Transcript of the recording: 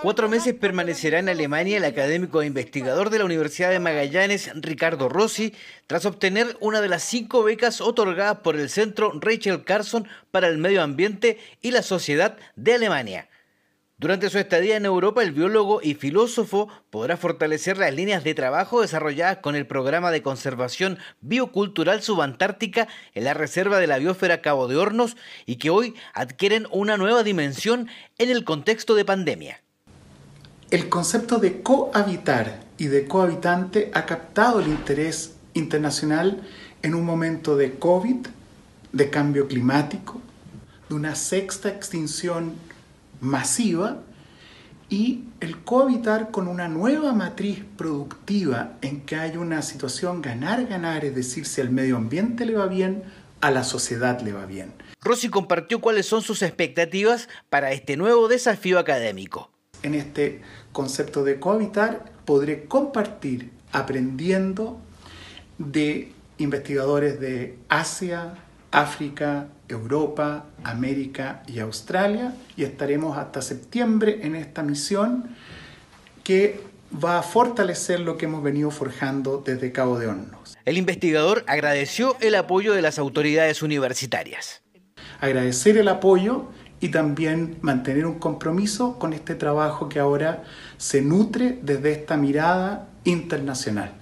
Cuatro meses permanecerá en Alemania el académico e investigador de la Universidad de Magallanes, Ricardo Rossi, tras obtener una de las cinco becas otorgadas por el Centro Rachel Carson para el Medio Ambiente y la Sociedad de Alemania. Durante su estadía en Europa, el biólogo y filósofo podrá fortalecer las líneas de trabajo desarrolladas con el programa de conservación biocultural subantártica en la Reserva de la Biosfera Cabo de Hornos y que hoy adquieren una nueva dimensión en el contexto de pandemia. El concepto de cohabitar y de cohabitante ha captado el interés internacional en un momento de COVID, de cambio climático, de una sexta extinción masiva y el cohabitar con una nueva matriz productiva en que hay una situación ganar-ganar, es decir, si al medio ambiente le va bien, a la sociedad le va bien. Rossi compartió cuáles son sus expectativas para este nuevo desafío académico. En este concepto de cohabitar podré compartir aprendiendo de investigadores de Asia, África, Europa, América y Australia y estaremos hasta septiembre en esta misión que va a fortalecer lo que hemos venido forjando desde Cabo de Hornos. El investigador agradeció el apoyo de las autoridades universitarias. Agradecer el apoyo y también mantener un compromiso con este trabajo que ahora se nutre desde esta mirada internacional.